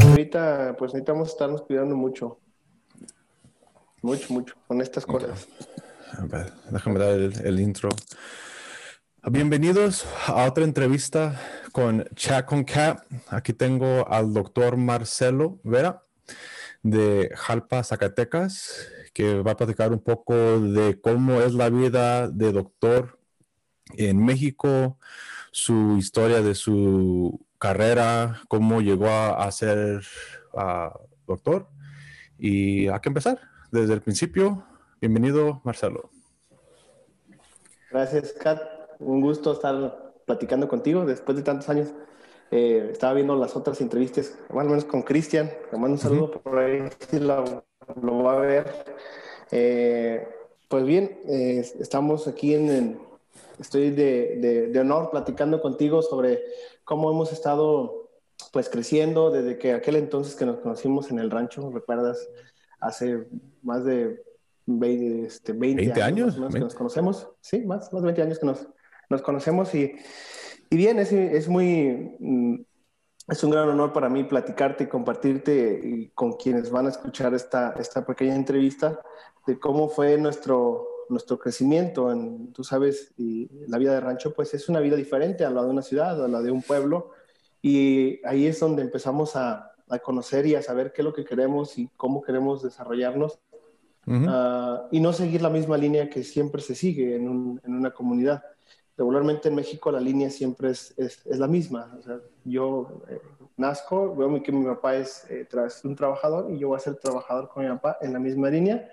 Ahorita pues necesitamos estarnos cuidando mucho. Mucho, mucho, con estas cosas. déjame dar el, intro. Bienvenidos a otra entrevista con Chat con Cat. Aquí tengo al doctor Marcelo Vera de Jalpa, Zacatecas, que va a platicar un poco de cómo es la vida de doctor en México, su historia de su carrera, cómo llegó a, ser doctor. Y hay que empezar desde el principio. Bienvenido, Marcelo. Gracias, Kat. Un gusto estar platicando contigo después de tantos años. Eh, estaba viendo las otras entrevistas, más o menos con Cristian. Le mando un saludo por ahí, si lo, va a ver. Eh, pues bien, eh, estamos aquí en, estoy de, de, honor platicando contigo sobre cómo hemos estado pues creciendo desde que aquel entonces que nos conocimos en el rancho, ¿recuerdas? Hace más de 20, este, 20, años, que nos conocemos, sí, más, más de 20 años que nos, nos conocemos y, y bien, es, es muy, mm, es un gran honor para mí platicarte y compartirte y con quienes van a escuchar esta, esta pequeña entrevista de cómo fue nuestro, nuestro crecimiento, en, tú sabes, y la vida de rancho, pues es una vida diferente a la de una ciudad, a la de un pueblo. Y ahí es donde empezamos a, a conocer y a saber qué es lo que queremos y cómo queremos desarrollarnos. Ah, y no seguir la misma línea que siempre se sigue en, un, en una comunidad. Regularmente en México la línea siempre es, es, es la misma. O sea, yo eh, nazco, veo que mi papá es eh, un trabajador y yo voy a ser trabajador con mi papá en la misma línea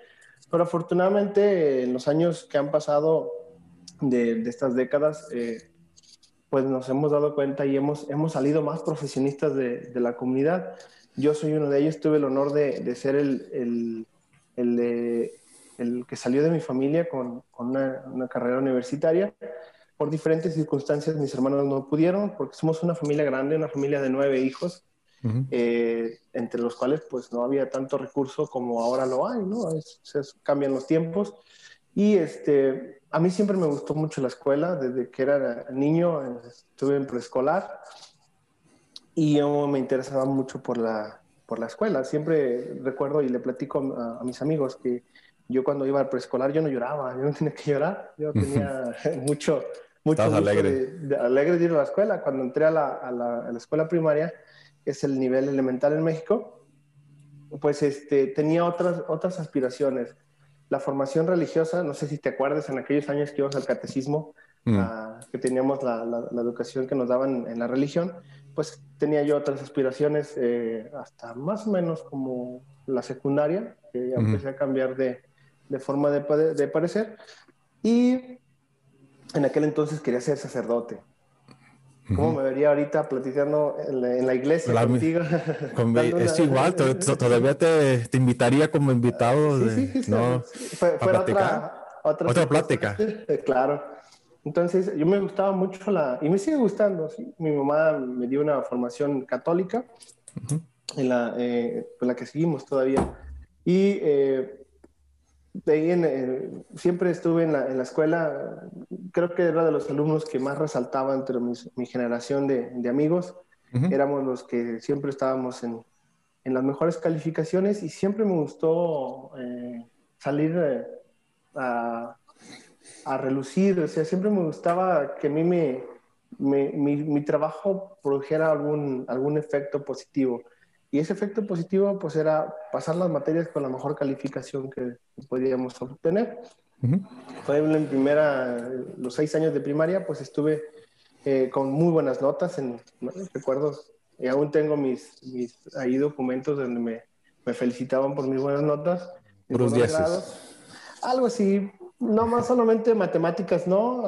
pero afortunadamente en los años que han pasado de, de estas décadas, eh, pues nos hemos dado cuenta y hemos, hemos salido más profesionistas de, de, la comunidad. Yo soy uno de ellos, tuve el honor de, de ser el, el, el, el, que salió de mi familia con, con una, una, carrera universitaria. Por diferentes circunstancias mis hermanos no pudieron, porque somos una familia grande, una familia de nueve hijos, eh, entre los cuales pues no había tanto recurso como ahora lo hay, ¿no? se cambian los tiempos. Y este, a mí siempre me gustó mucho la escuela, desde que era niño estuve en preescolar y yo me interesaba mucho por la, por la escuela. Siempre recuerdo y le platico a, mis amigos que yo cuando iba al preescolar yo no lloraba, yo no tenía que llorar, yo tenía mucho, mucho alegre. De, alegre de ir a la escuela. Cuando entré a la, a la, a la escuela primaria, es el nivel elemental en México, pues este, tenía otras, otras aspiraciones. La formación religiosa, no sé si te acuerdas en aquellos años que íbamos al catecismo, mm. Ah, que teníamos la, la, educación que nos daban en la religión, pues tenía yo otras aspiraciones eh, hasta más o menos como la secundaria, que ya empecé a cambiar de, de forma de, de parecer. Y en aquel entonces quería ser sacerdote. ¿Cómo me vería ahorita platicando en la, iglesia contigo? Es igual, todavía te, te, invitaría como invitado. Sí, sí, sí. ¿no? Fue, otra, otra, otra plática. claro. Entonces, yo me gustaba mucho la, y me sigue gustando, ¿sí? Mi mamá me dio una formación católica, en la, eh, con la que seguimos todavía. Y eh, de ahí en, siempre estuve en la, en la, escuela, creo que era de los alumnos que más resaltaba entre mi generación de, de amigos. Éramos los que siempre estábamos en, en, las mejores calificaciones y siempre me gustó eh, salir eh, a, a, relucir, o sea, siempre me gustaba que a mí me, me mi, mi, trabajo produjera algún, algún efecto positivo. Y ese efecto positivo pues era pasar las materias con la mejor calificación que podíamos obtener. Por ejemplo, en primera, los seis años de primaria, pues estuve eh, con muy buenas notas, en recuerdo, y aún tengo mis, mis ahí documentos donde me, me felicitaban por mis buenas notas. Puros. Algo así, no más solamente matemáticas, ¿no?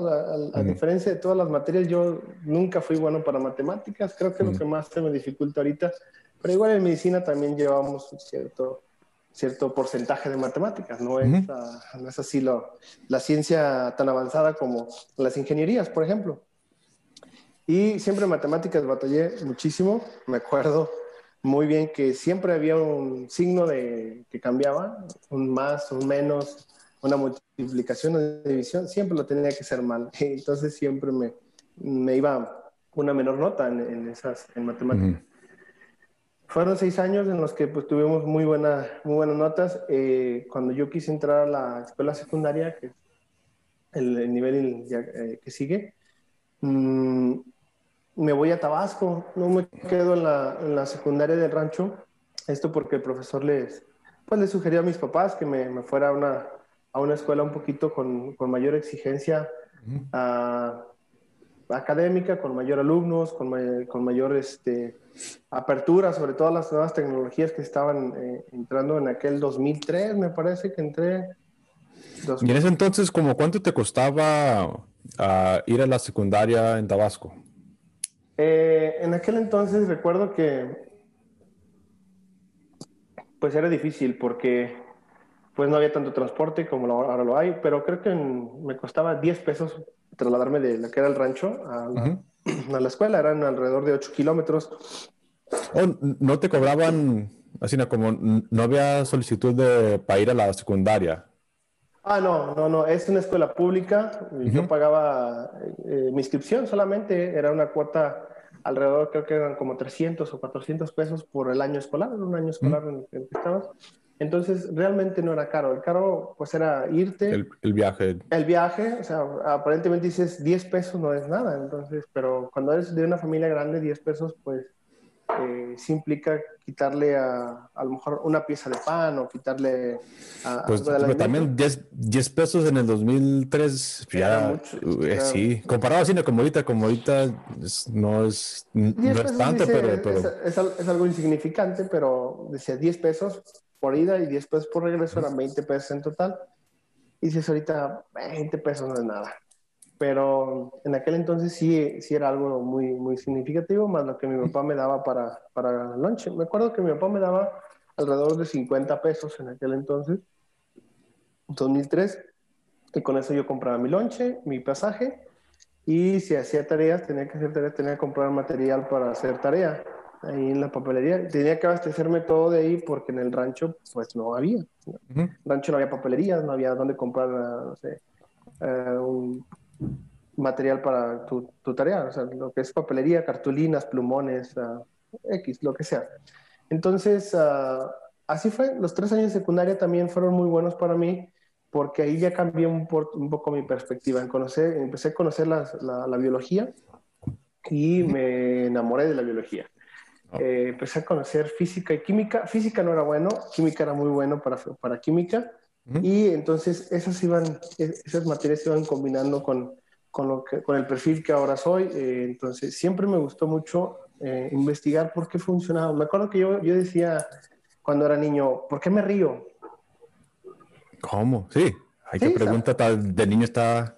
A, diferencia de todas las materias, yo nunca fui bueno para matemáticas, creo que lo que más se me dificulta ahorita pero igual en medicina también llevamos cierto, cierto porcentaje de matemáticas, no es, no es así lo, la ciencia tan avanzada como las ingenierías, por ejemplo. Y siempre en matemáticas batallé muchísimo, me acuerdo muy bien que siempre había un signo de, que cambiaba, un más, un menos, una multiplicación o división, siempre lo tenía que ser mal. Entonces siempre me, me iba una menor nota en, esas, en matemáticas. Fueron seis años en los que pues, tuvimos muy, buena, muy buenas notas. Eh, cuando yo quise entrar a la escuela secundaria, que es el, nivel eh, que sigue, mm, me voy a Tabasco, no me quedo en la, en la, secundaria del rancho. Esto porque el profesor les, pues, le sugirió a mis papás que me, me fuera a una, a una escuela un poquito con, con mayor exigencia académica, con mayor alumnos, con, con mayor este, apertura sobre todas las nuevas tecnologías que estaban eh, entrando en aquel 2003, me parece que entré. Y en ese entonces, ¿como cuánto te costaba ah, ir a la secundaria en Tabasco? Eh, en aquel entonces recuerdo que pues era difícil porque pues no había tanto transporte como ahora lo hay, pero creo que me costaba 10 pesos trasladarme de la que era el rancho a la, escuela, eran alrededor de 8 kilómetros. Oh, ¿No te cobraban, así como no había solicitud de, para ir a la secundaria? Ah, no, no, no, es una escuela pública, yo pagaba eh, mi inscripción solamente, era una cuota alrededor, creo que eran como 300 o 400 pesos por el año escolar, un año escolar en el que estabas. Entonces, realmente no era caro. El caro, pues, era irte. El, viaje. El viaje, o sea, aparentemente dices 10 pesos no es nada. Entonces, pero cuando eres de una familia grande, 10 pesos, pues, eh, sí implica quitarle a, a lo mejor una pieza de pan o quitarle a, pues, pero también 10, pesos en el 2003 ya mucho, eh, sí comparado así como ahorita como ahorita no es no es tanto pero, pero... Es, es, algo insignificante pero decía 10 pesos por ida y 10 pesos por regreso, eran 20 pesos en total. Y dices ahorita, 20 pesos no es nada. Pero en aquel entonces sí, sí era algo muy, muy significativo, más lo que mi papá me daba para, para lunch. Me acuerdo que mi papá me daba alrededor de 50 pesos en aquel entonces, 2003, y con eso yo compraba mi lonche, mi pasaje, y si hacía tareas, tenía que hacer tareas, tenía que comprar material para hacer tarea ahí en la papelería. Tenía que abastecerme todo de ahí porque en el rancho pues no había. En el rancho no había papelerías, no había dónde comprar, no sé, un material para tu, tu, tarea, o sea, lo que es papelería, cartulinas, plumones, uh, X, lo que sea. Entonces, uh, así fue. Los tres años de secundaria también fueron muy buenos para mí porque ahí ya cambié un, un poco mi perspectiva. En conocer, empecé a conocer la, la, la biología y me enamoré de la biología. Eh, empecé a conocer física y química. Física no era bueno, química era muy bueno para, para química. Y entonces esas, iban, e, esas materias se iban combinando con, con, lo que, con el perfil que ahora soy. Eh, entonces siempre me gustó mucho eh, investigar por qué funcionaba. Me acuerdo que yo, yo decía cuando era niño, ¿por qué me río? ¿Cómo? Sí, hay que preguntar, de niño está...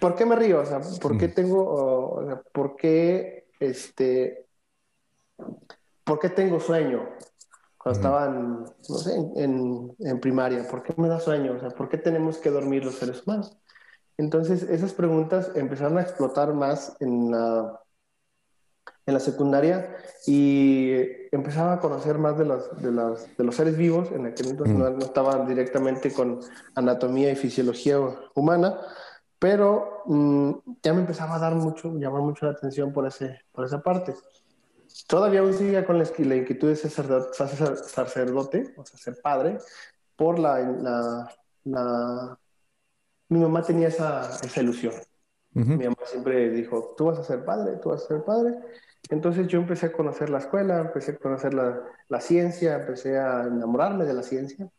¿Por qué me río? O sea, ¿por qué tengo, o sea, por qué este, ¿por qué tengo sueño? Cuando estaba en, no sé, en, en, primaria, ¿por qué me da sueño? O sea, ¿por qué tenemos que dormir los seres humanos? Entonces, esas preguntas empezaron a explotar más en la, en la secundaria y empezaba a conocer más de los, de los, de los seres vivos, en aquel entonces no, estaba directamente con anatomía y fisiología humana, pero mm, ya me empezaba a dar mucho, llamar mucho la atención por, ese, por esa parte. Todavía aún sigue con la, inquietud de ser sacerdote, o sea, ser padre, por la, la, Mi mamá tenía esa, esa ilusión. Mi mamá siempre dijo, tú vas a ser padre, tú vas a ser padre. Entonces yo empecé a conocer la escuela, empecé a conocer la, la ciencia, empecé a enamorarme de la ciencia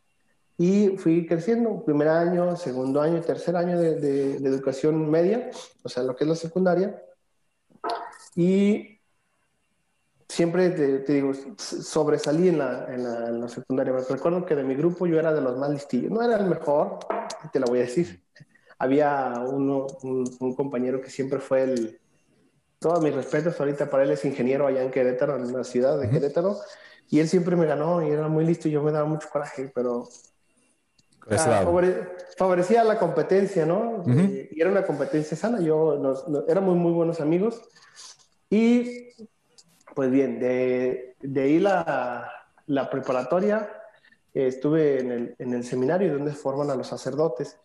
y fui creciendo, primer año, segundo año, tercer año de, de, de, educación media, o sea, lo que es la secundaria. Y siempre te, digo, sobresalí en la, en, la, secundaria. Me recuerdo que de mi grupo yo era de los más listillos. No era el mejor, te lo voy a decir. Había uno, un, compañero que siempre fue el... Todos mis respetos, ahorita para él es ingeniero allá en Querétaro, en la ciudad de Querétaro, y él siempre me ganó y era muy listo y yo me daba mucho coraje, pero ah, favorecía la competencia, ¿no? y, era una competencia sana, yo nos, éramos muy buenos amigos y pues bien, de, de ahí la, la preparatoria, estuve en el, en el, seminario donde forman a los sacerdotes.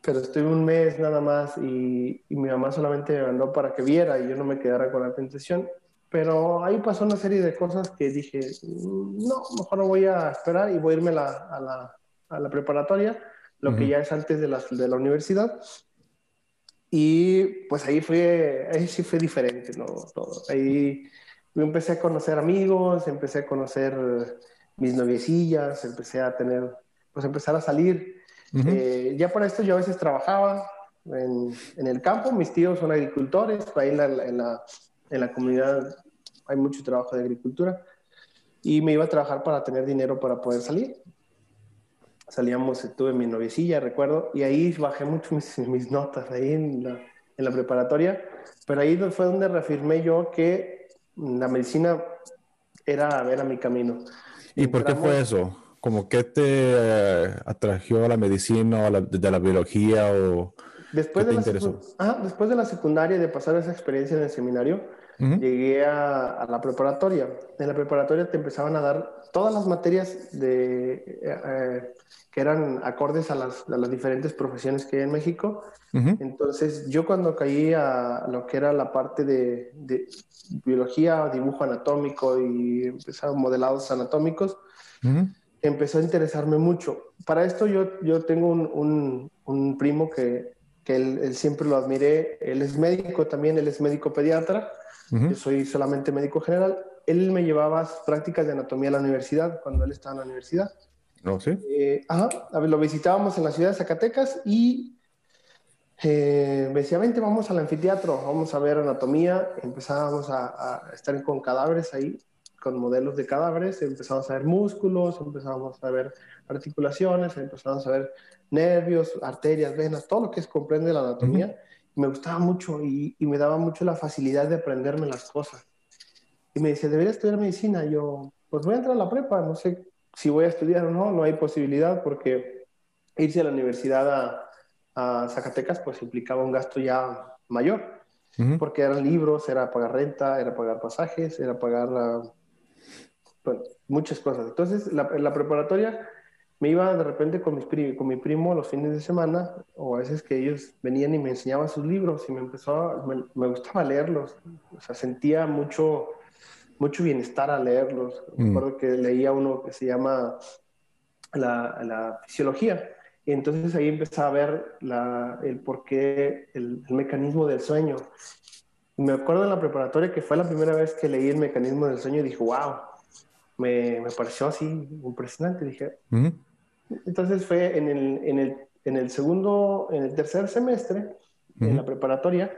pero estuve un mes nada más y, y, mi mamá solamente me mandó para que viera y yo no me quedara con la tentación. Pero ahí pasó una serie de cosas que dije, mm, no, mejor no voy a esperar y voy a irme la, a, la, a, la, preparatoria, lo que ya es antes de la, de la universidad. Y pues ahí fue, ahí sí fue diferente, ¿no? Todo. Ahí me empecé a conocer amigos, empecé a conocer mis noviecillas, empecé a tener, pues empezar a salir. eh, ya para esto yo a veces trabajaba en, en, el campo, mis tíos son agricultores, ahí en la, en la, en la comunidad hay mucho trabajo de agricultura y me iba a trabajar para tener dinero para poder salir salíamos, tuve mi noviecilla, recuerdo, y ahí bajé mucho mis, mis notas, ahí en la, en la, preparatoria, pero ahí fue donde reafirmé yo que la medicina era, era mi camino. ¿Y por qué fue eso? ¿Como qué te eh, atrajo a la medicina o a la, de la biología o después de te la interesó? Ajá, después de la secundaria de pasar esa experiencia en el seminario, uh -huh. llegué a, a, la preparatoria. En la preparatoria te empezaban a dar todas las materias de, eh, eh, que eran acordes a las, a las, diferentes profesiones que hay en México. Uh -huh. Entonces, yo cuando caí a lo que era la parte de, de biología, dibujo anatómico y empezaron modelados anatómicos, uh -huh. empezó a interesarme mucho. Para esto yo, yo tengo un, un, un primo que, que él, él, siempre lo admiré. Él es médico también, él es médico pediatra. Uh -huh. Yo soy solamente médico general. Él me llevaba prácticas de anatomía a la universidad cuando él estaba en la universidad. ¿No, sí? Eh, ajá, a ver, lo visitábamos en la ciudad de Zacatecas y eh, me decía, vente, vamos al anfiteatro, vamos a ver anatomía. Empezábamos a, a, estar con cadáveres ahí, con modelos de cadáveres, empezamos a ver músculos, empezamos a ver articulaciones, empezamos a ver nervios, arterias, venas, todo lo que es comprende la anatomía. Uh -huh. Me gustaba mucho y, y, me daba mucho la facilidad de aprenderme las cosas. Y me decía, debería estudiar medicina. Yo, pues voy a entrar a la prepa, no sé si voy a estudiar o no, no hay posibilidad porque irse a la universidad a, a Zacatecas pues implicaba un gasto ya mayor, uh -huh. porque eran libros, era pagar renta, era pagar pasajes, era pagar uh, bueno, muchas cosas. Entonces, la, la preparatoria me iba de repente con, mis con mi primo los fines de semana, o a veces que ellos venían y me enseñaban sus libros y me empezó, a, me, me, gustaba leerlos, o sea, sentía mucho, mucho bienestar al leerlos. Mm. Recuerdo que leía uno que se llama La, la Fisiología, y entonces ahí empecé a ver la, el porqué, el, el mecanismo del sueño. Y me acuerdo en la preparatoria que fue la primera vez que leí el mecanismo del sueño y dije, wow, me, me pareció así impresionante. Dije, mm. Entonces fue en el, en, el, en el segundo, en el tercer semestre, uh -huh. en la preparatoria,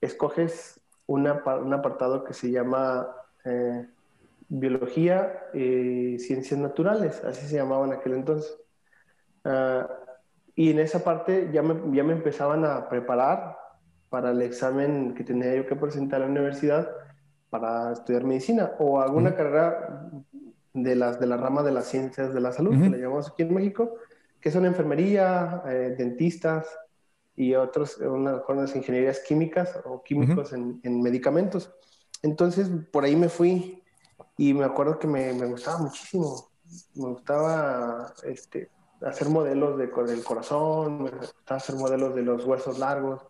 escoges una, un apartado que se llama eh, Biología y Ciencias Naturales, así se llamaba en aquel entonces. Uh, y en esa parte ya me, ya me empezaban a preparar para el examen que tenía yo que presentar a la universidad para estudiar medicina o alguna uh -huh. carrera de, las, de la rama de las ciencias de la salud, uh -huh. que le llamamos aquí en México, que son enfermería, eh, dentistas y otros, unas, unas ingenierías químicas o químicos uh -huh. en, en, medicamentos. Entonces, por ahí me fui y me acuerdo que me, me gustaba muchísimo. Me gustaba este, hacer modelos de, del corazón, me gustaba hacer modelos de los huesos largos.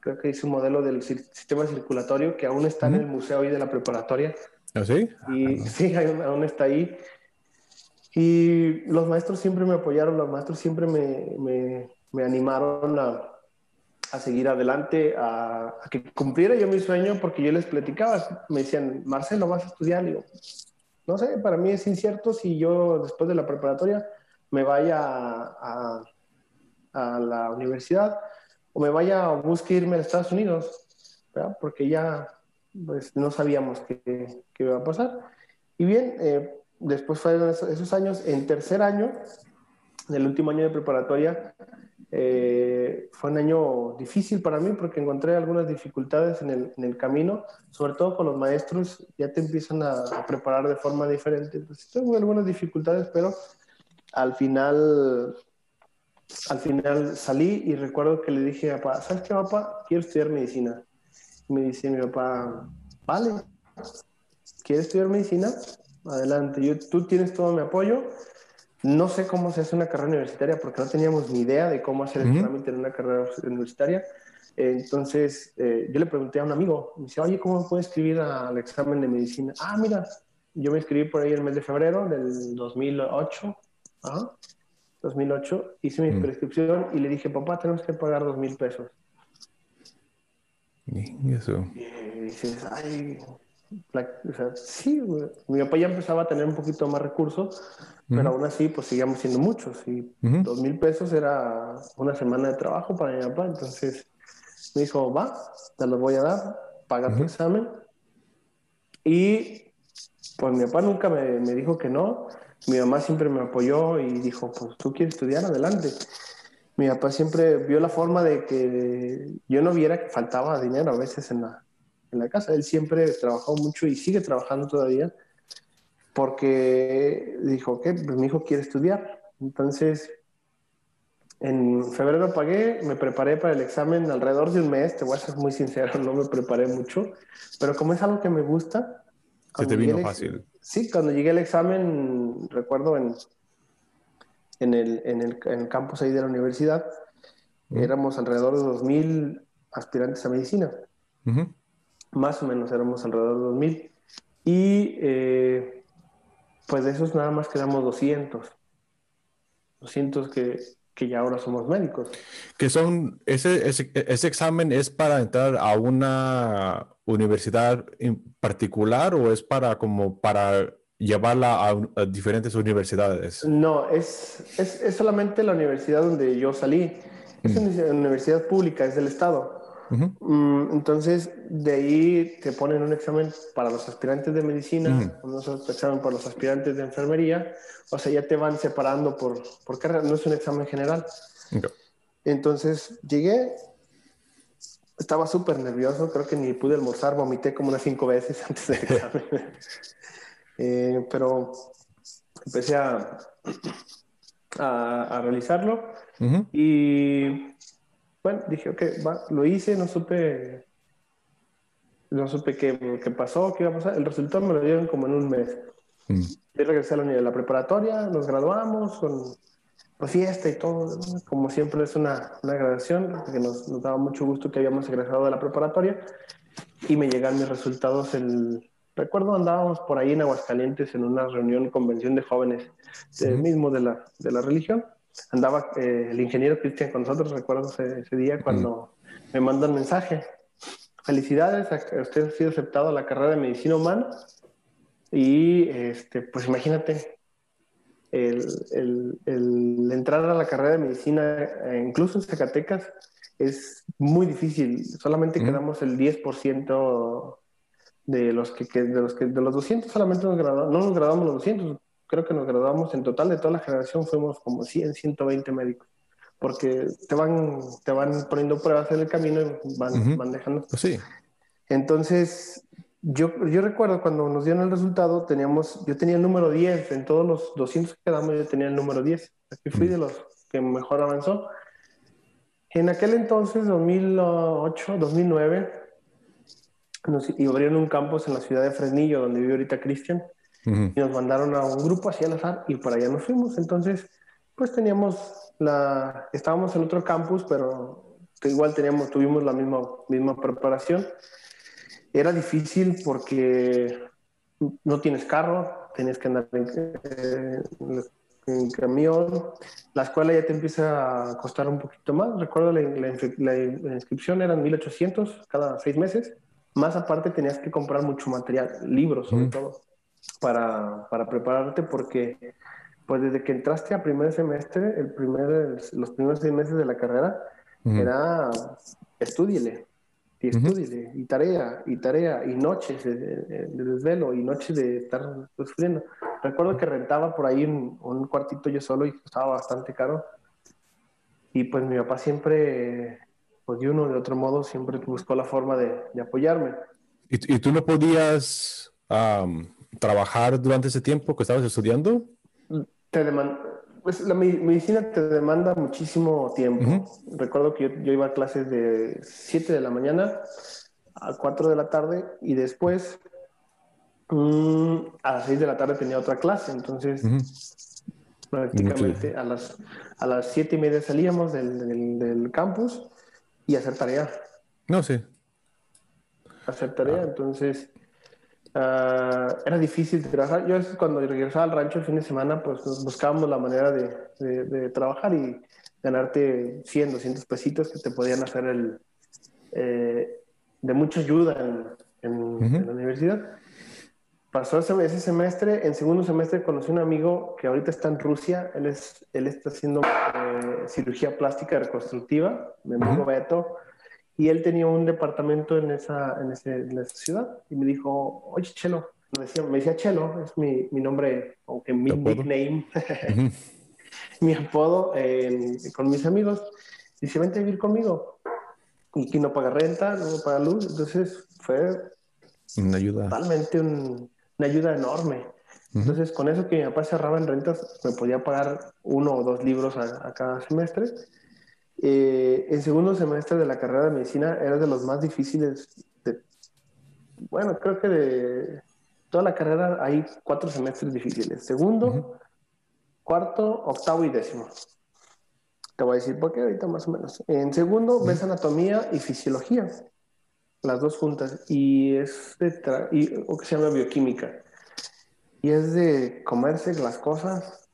Creo que hice un modelo del sistema circulatorio que aún está uh -huh. en el museo hoy de la preparatoria. ¿Ah, sí? Y sí, aún está ahí. Y los maestros siempre me apoyaron, los maestros siempre me, me, me animaron a, a, seguir adelante, a, a, que cumpliera yo mi sueño, porque yo les platicaba, me decían, Marcelo, ¿vas a estudiar? Y yo, no sé, para mí es incierto si yo después de la preparatoria me vaya a, a la universidad o me vaya o busque irme a Estados Unidos, ¿verdad? porque ya pues no sabíamos qué, qué, iba a pasar. Y bien, eh, después fueron esos, esos, años, en tercer año, en el último año de preparatoria, eh, fue un año difícil para mí porque encontré algunas dificultades en el, en el, camino, sobre todo con los maestros, ya te empiezan a, a preparar de forma diferente. Pues tengo algunas dificultades, pero al final, al final salí y recuerdo que le dije a papá, ¿sabes qué, papá? Quiero estudiar medicina me dice mi papá, vale, ¿quieres estudiar medicina? Adelante, yo, tú tienes todo mi apoyo, No sé cómo se hace una carrera universitaria porque no teníamos ni idea de cómo hacer el trámite en una carrera universitaria. Entonces, eh, yo le pregunté a un amigo, me dice, oye, ¿cómo puedo escribir al examen de medicina? Ah, mira, yo me inscribí por ahí el mes de febrero del 2008. Ajá, 2008. Hice mi Mm. prescripción y le dije, papá, tenemos que pagar dos mil pesos. Y eso. Y dices, ay, la- o sea, sí, mi papá ya empezaba a tener un poquito más recursos, pero aún así, pues seguíamos siendo muchos. Y dos mil pesos era una semana de trabajo para mi papá. Entonces me dijo, va, te los voy a dar, paga tu examen. Y pues mi papá nunca me, me dijo que no. Mi mamá siempre me apoyó y dijo, pues tú quieres estudiar, adelante. Mi papá siempre vio la forma de que yo no viera que faltaba dinero a veces en la, en la casa. Él siempre trabajó mucho y sigue trabajando todavía porque dijo, ok, pues mi hijo quiere estudiar. Entonces, en febrero pagué, me preparé para el examen alrededor de un mes, te voy a ser muy sincero, no me preparé mucho, pero como es algo que me gusta... Se te vino fácil. Sí, cuando llegué al examen, recuerdo en, en, el, en, el, en el campus ahí de la universidad, éramos alrededor de 2.000 aspirantes a medicina, más o menos éramos alrededor de 2.000. Y eh, pues de esos nada más quedamos 200. 200 que, que ya ahora somos médicos. Que son, ese, ese, ese examen es para entrar a una universidad en particular o es para como para llevarla a, a diferentes universidades? No, es, es, es solamente la universidad donde yo salí. Es una universidad pública, es del Estado. Ujú. Mm, Entonces, de ahí te ponen un examen para los aspirantes de medicina, Ujú. un examen para los aspirantes de enfermería. O sea, ya te van separando por, por carrera, no es un examen general. Ok. Entonces, llegué, estaba súper nervioso, creo que ni pude almorzar, vomité como unas cinco veces antes del examen. Eh, pero empecé a, a, a realizarlo. Ujú. Y bueno, dije, ok, va, lo hice, no supe, no supe qué, qué pasó, qué iba a pasar. El resultado me lo dieron como en un mes. Mm. Yo regresé a la, a la preparatoria, nos graduamos con pues, fiesta y todo. Como siempre es una, una graduación, que nos, nos daba mucho gusto que habíamos egresado de la preparatoria. Y me llegan mis resultados el... Recuerdo andábamos por ahí en Aguascalientes en una reunión, convención de jóvenes, del Ujú. mismo de la, de la religión. Andaba eh, el ingeniero Cristian con nosotros, recuerdo ese, ese día cuando me mandan mensaje. Felicidades, a- usted ha sido aceptado a la carrera de medicina humana. Y este, pues imagínate, el, el- el entrar a la carrera de medicina, eh, incluso en Zacatecas, es muy difícil. Solamente Ujú. quedamos el 10% de los que, que- de los que de los 200 solamente nos graduamos, no nos graduamos los 200, creo que nos graduamos en total de toda la generación fuimos como 100, 120 médicos. Porque te van, te van poniendo pruebas en el camino y van, Ujú. van dejando. Pues sí. Entonces, yo, yo recuerdo cuando nos dieron el resultado, teníamos, yo tenía el número 10, en todos los 200 que quedamos yo tenía el número 10. Aquí fui de los que mejor avanzó. En aquel entonces, 2008, 2009, nos, y abrieron un campus en la ciudad de Fresnillo, donde vive ahorita Cristian, Ujú. y nos mandaron a un grupo así al azar y por allá nos fuimos. Entonces, pues teníamos la, estábamos en otro campus, pero igual teníamos, tuvimos la misma, misma preparación. Era difícil porque no tienes carro, tienes que andar en, eh, en camión, la escuela ya te empieza a costar un poquito más. Recuerdo la, la, la inscripción eran 1800 cada seis meses, más aparte tenías que comprar mucho material, libros sobre Mm. todo, para, para prepararte porque pues desde que entraste a primer semestre, el primer, los primeros seis meses de la carrera, era estúdiele, y Ujú. estúdiele, y tarea, y tarea, y noches de, de- de desvelo, y noches de estar sufriendo. Recuerdo que rentaba por ahí un, un cuartito yo solo y costaba bastante caro. Y pues mi papá siempre, pues de uno o de otro modo, siempre buscó la forma de, de apoyarme. ¿Y, y tú no podías am, trabajar durante ese tiempo que estabas estudiando? Te deman- pues la me- medicina te demanda muchísimo tiempo. Ujú. Recuerdo que yo, yo iba a clases de 7 de la mañana a 4 de la tarde y después mm, a las 6 de la tarde tenía otra clase. Entonces, Ujú. prácticamente. A las, a las siete y media salíamos del, del, campus y hacer tarea. No, sí. Hacer tarea, entonces ah, era difícil trabajar. Yo cuando regresaba al rancho el fin de semana, pues buscábamos la manera de, de, trabajar y ganarte 100, 200 pesitos que te podían hacer el, eh, de mucha ayuda en, en la universidad pasó ese, semestre, en segundo semestre conocí a un amigo que ahorita está en Rusia, él, es, él está haciendo eh, cirugía plástica reconstructiva, mi amigo Beto, y él tenía un departamento en esa, en, ese, en esa ciudad, y me dijo, oye, Chelo, me decía, me decía Chelo, es mi, mi nombre, aunque mi nickname, mi apodo con mis amigos, dice, vente a vivir conmigo, y que no paga renta, no paga luz, entonces fue una ayuda. Totalmente un, una ayuda enorme. Entonces, con eso que mi papá cerraba en rentas, me podía pagar uno o dos libros a, cada semestre. Eh, el segundo semestre de la carrera de medicina era de los más difíciles. De, bueno, creo que de toda la carrera hay cuatro semestres difíciles. Segundo, cuarto, octavo y décimo. Te voy a decir por qué ahorita más o menos. En segundo, ves anatomía y fisiología las dos juntas, y es de, y, o que se llama bioquímica, y es de comerse las cosas,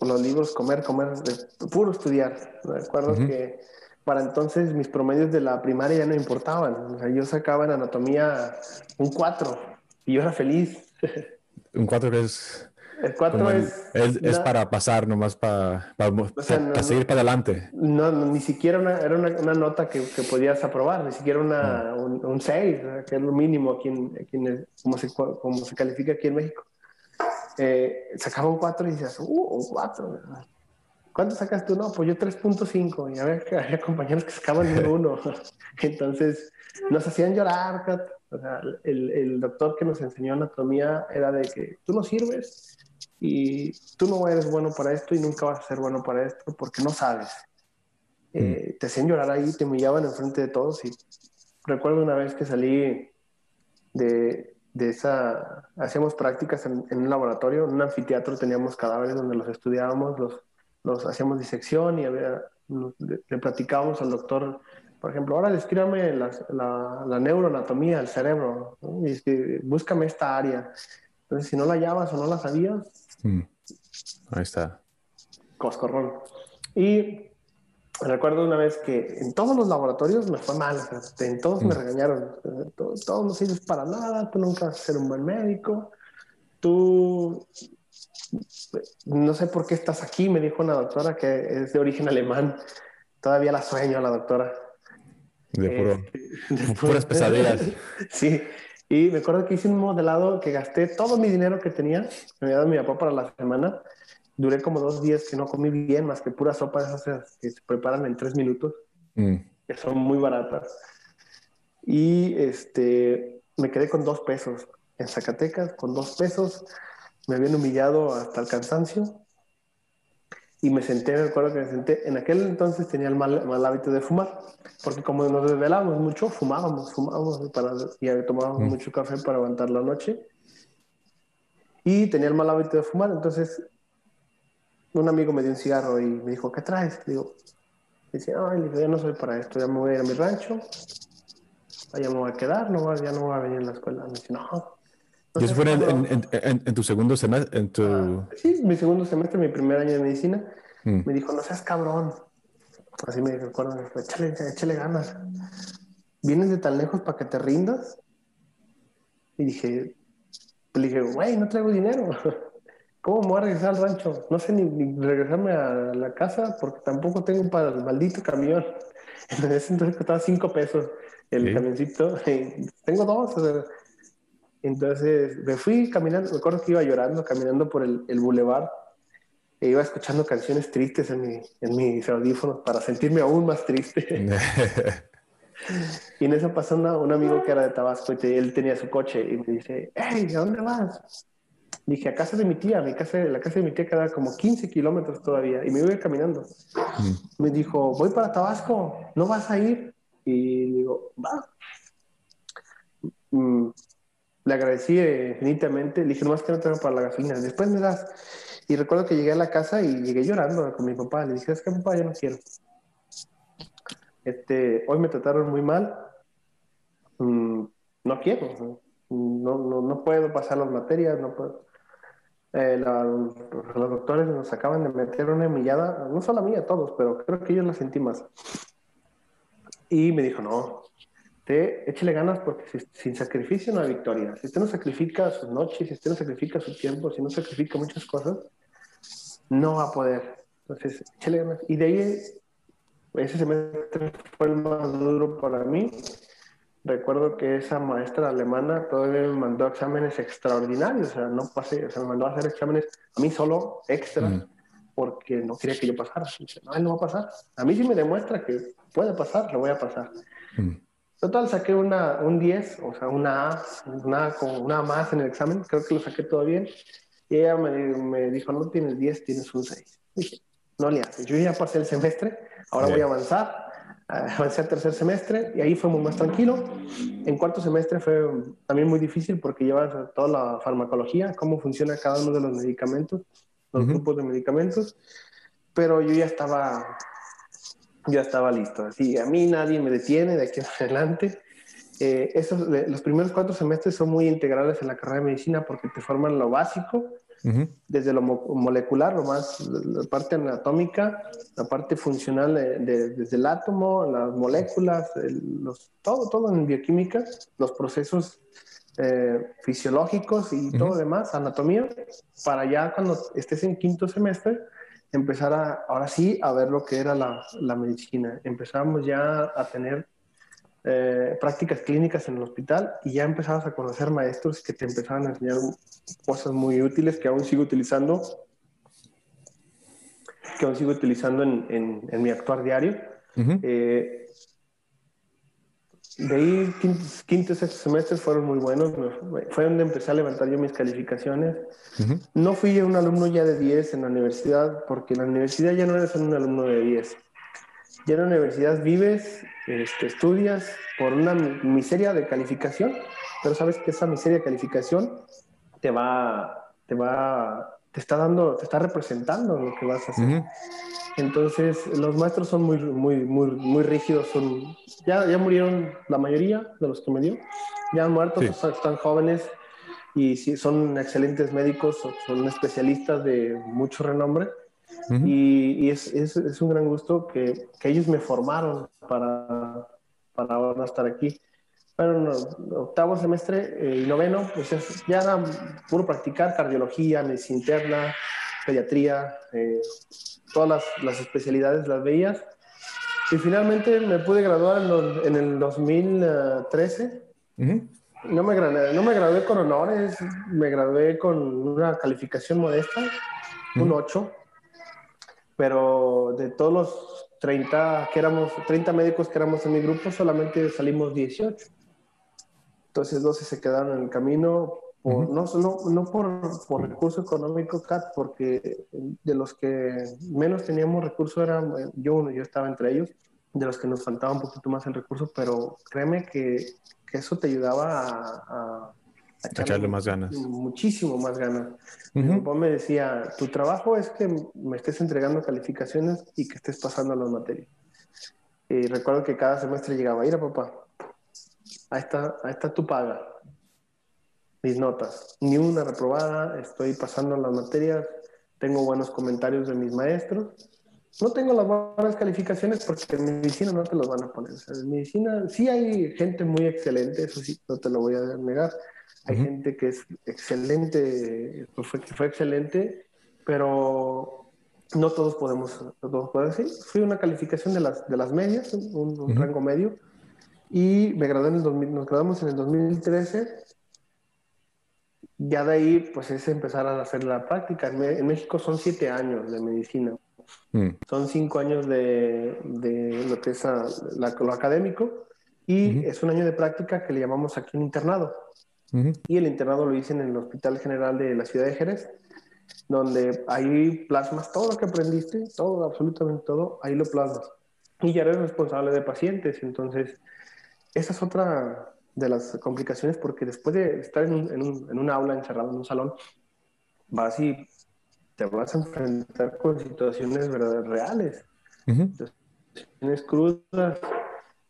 los libros, comer, comer, de puro estudiar. Me acuerdo que para entonces mis promedios de la primaria ya no importaban, o sea, yo sacaba en anatomía un 4 y yo era feliz. Un 4 que es el 4 es... Es, para pasar, nomás para, para, seguir para adelante. No, ni siquiera una, era una, una nota que, que, podías aprobar, ni siquiera una, un 6, que es lo mínimo aquí en, como, se, como se califica aquí en México. Eh, sacaba un 4 y decías, uh, un 4. ¿Cuánto sacas tú? No, pues yo 3.5. Y había, había compañeros que sacaban un 1. Entonces nos hacían llorar. O sea, el, el doctor que nos enseñó anatomía era de que tú no sirves, y tú no eres bueno para esto y nunca vas a ser bueno para esto porque no sabes. Eh, mm. te hacían llorar ahí, te humillaban enfrente de todos y recuerdo una vez que salí de, de esa, hacíamos prácticas en, un laboratorio, en un anfiteatro teníamos cadáveres donde los estudiábamos, los, los hacíamos disección y había, le, platicábamos al doctor, por ejemplo, ahora descríbame la, la, neuroanatomía del cerebro, y búscame esta área. Entonces, si no la hallabas o no la sabías, Mm. Ahí está. Coscorrón. Y recuerdo una vez que en todos los laboratorios me fue mal, en todos me mm. regañaron, todos, no sirves para nada, tú nunca vas a ser un buen médico, tú no sé por qué estás aquí, me dijo una doctora que es de origen alemán, todavía la sueño la doctora. De, puro, de puras pesadillas. sí, y me acuerdo que hice un modelado que gasté todo mi dinero que tenía, me había dado mi papá para la semana. Duré como dos días que no comí bien, más que pura sopa esas que se preparan en tres minutos, mm. que son muy baratas. Y este, me quedé con dos pesos en Zacatecas, con dos pesos. Me habían humillado hasta el cansancio y me senté, me acuerdo que me senté, en aquel entonces tenía el mal, mal hábito de fumar, porque como nos desvelábamos mucho, fumábamos, fumábamos para, y tomábamos mm. mucho café para aguantar la noche. Y tenía el mal hábito de fumar, entonces un amigo me dio un cigarro y me dijo, ¿qué traes? Le digo, decía, ay, yo no soy para esto, ya me voy a ir a mi rancho, allá me voy a quedar, no, ya no voy a venir a la escuela. Me dice, no, ¿Y eso fue en, tu segundo semestre? En tu... Ah, sí, mi segundo semestre, mi primer año de medicina. Mm. Me dijo, no seas cabrón. Así me dijo, échale, échale ganas. ¿Vienes de tan lejos para que te rindas? Y dije, le dije, güey, no traigo dinero. ¿Cómo me voy a regresar al rancho? No sé ni, regresarme a la casa porque tampoco tengo para el maldito camión. Entonces, entonces costaba cinco pesos el camioncito. tengo dos. O sea, entonces me fui caminando, me acuerdo que iba llorando, caminando por el, el bulevar e iba escuchando canciones tristes en, mi, en mis audífonos para sentirme aún más triste. y en eso pasó un amigo que era de Tabasco y él tenía su coche y me dice, hey, ¿a dónde vas? Dije, a casa de mi tía, mi casa, la casa de mi tía queda como 15 kilómetros todavía y me iba caminando. Mm. Me dijo, voy para Tabasco, ¿no vas a ir? Y digo, va. Mm, le agradecí infinitamente. Le dije, nomás que no tengo para la gasolina. Después me das. Y recuerdo que llegué a la casa y llegué llorando con mi papá. Le dije, es que papá, yo no quiero. Este, hoy me trataron muy mal. Mm, no quiero. No, no, no, puedo pasar las materias, no puedo. Eh, los doctores nos acaban de meter una millada, no solo a mí, a todos, pero creo que yo la sentí más. Y me dijo, no, te échale ganas porque sin sacrificio no hay victoria. Si usted no sacrifica sus noches, si usted no sacrifica su tiempo, si no sacrifica muchas cosas, no va a poder. Entonces, échale ganas. Y de ahí, ese semestre fue el más duro para mí. Recuerdo que esa maestra alemana todavía me mandó exámenes extraordinarios, o sea, no pasé, o sea, me mandó a hacer exámenes a mí solo, extra, mm. porque no quería que yo pasara. Dice, no, él no va a pasar. A mí sí me demuestra que puede pasar, lo voy a pasar. Mm. Total, saqué una, un 10, o sea, una A, una, una más en el examen, creo que lo saqué todo bien. Y ella me, me dijo, no tienes 10, tienes un 6. Dije, no le haces, yo ya pasé el semestre, ahora voy a avanzar avancé al tercer semestre y ahí fue muy más tranquilo. En cuarto semestre fue también muy difícil porque llevas toda la farmacología, cómo funciona cada uno de los medicamentos, los grupos de medicamentos, pero yo ya estaba, ya estaba listo. Así, a mí nadie me detiene de aquí en adelante. Eh, esos, los primeros cuatro semestres son muy integrales en la carrera de medicina porque te forman lo básico, desde lo molecular, lo más, la parte anatómica, la parte funcional desde el átomo, las moléculas, los, todo, todo en bioquímica, los procesos eh, fisiológicos y todo demás, anatomía, para ya cuando estés en quinto semestre, empezar a, ahora sí, a ver lo que era la, la medicina. Empezamos ya a tener eh, prácticas clínicas en el hospital y ya empezabas a conocer maestros que te empezaban a enseñar cosas muy útiles que aún sigo utilizando, que aún sigo utilizando en, en, mi actuar diario. Eh, de ahí, quinto, y sexto semestres fueron muy buenos. Fue donde empecé a levantar yo mis calificaciones. No fui un alumno ya de 10 en la universidad, porque en la universidad ya no eres un alumno de 10. Ya en la universidad vives, este, estudias por una miseria de calificación, pero sabes que esa miseria de calificación te va, te va, te está dando, te está representando lo que vas a hacer. Entonces, los maestros son muy, muy, muy, muy rígidos, son, ya, ya murieron la mayoría de los que me dio, ya han muerto, están jóvenes y son excelentes médicos, son especialistas de mucho renombre y, es, es, es, un gran gusto que, que, ellos me formaron para, para ahora estar aquí. En octavo semestre eh, y noveno, pues ya era puro practicar cardiología, medicina interna, pediatría, eh, todas las, las, especialidades las veías. Y finalmente me pude graduar en, en el 2013. no, me gradué, no me gradué con honores, me gradué con una calificación modesta, un 8 pero de todos los 30 que éramos, 30 médicos que éramos en mi grupo, solamente salimos 18. Entonces 12 se quedaron en el camino, por, no, no, no por, por recurso económico, Cat, porque de los que menos teníamos recursos era yo uno, yo estaba entre ellos, de los que nos faltaba un poquito más el recurso, pero créeme que, que eso te ayudaba a echarle, más ganas. Muchísimo más ganas. Mi papá me decía, tu trabajo es que me estés entregando calificaciones y que estés pasando las materias. Y recuerdo que cada semestre llegaba, ir a papá, ahí está, ahí está tu paga, mis notas, ni una reprobada, estoy pasando las materias, tengo buenos comentarios de mis maestros. No tengo las buenas calificaciones porque en medicina no te los van a poner. en medicina sí hay gente muy excelente, eso sí, no te lo voy a negar hay gente que es excelente, pues, fue, fue excelente, pero no todos podemos, no todos pueden decir. Fui una calificación de las, de las medias, un, rango medio, y me gradué en el 2000, nos graduamos en el 2013. Ya de ahí, pues es empezar a hacer la práctica. En, México son siete años de medicina. Mm. Son cinco años de, de lo que es lo académico y es un año de práctica que le llamamos aquí un internado. Y el internado lo hice en el Hospital General de la Ciudad de Jerez, donde ahí plasmas todo lo que aprendiste, todo, absolutamente todo, ahí lo plasmas. Y ya eres responsable de pacientes, entonces esa es otra, de las complicaciones porque después de estar en un, en un, en un aula encerrado en un salón, vas y te vas a enfrentar con situaciones verdaderas, reales. Tienes crudas,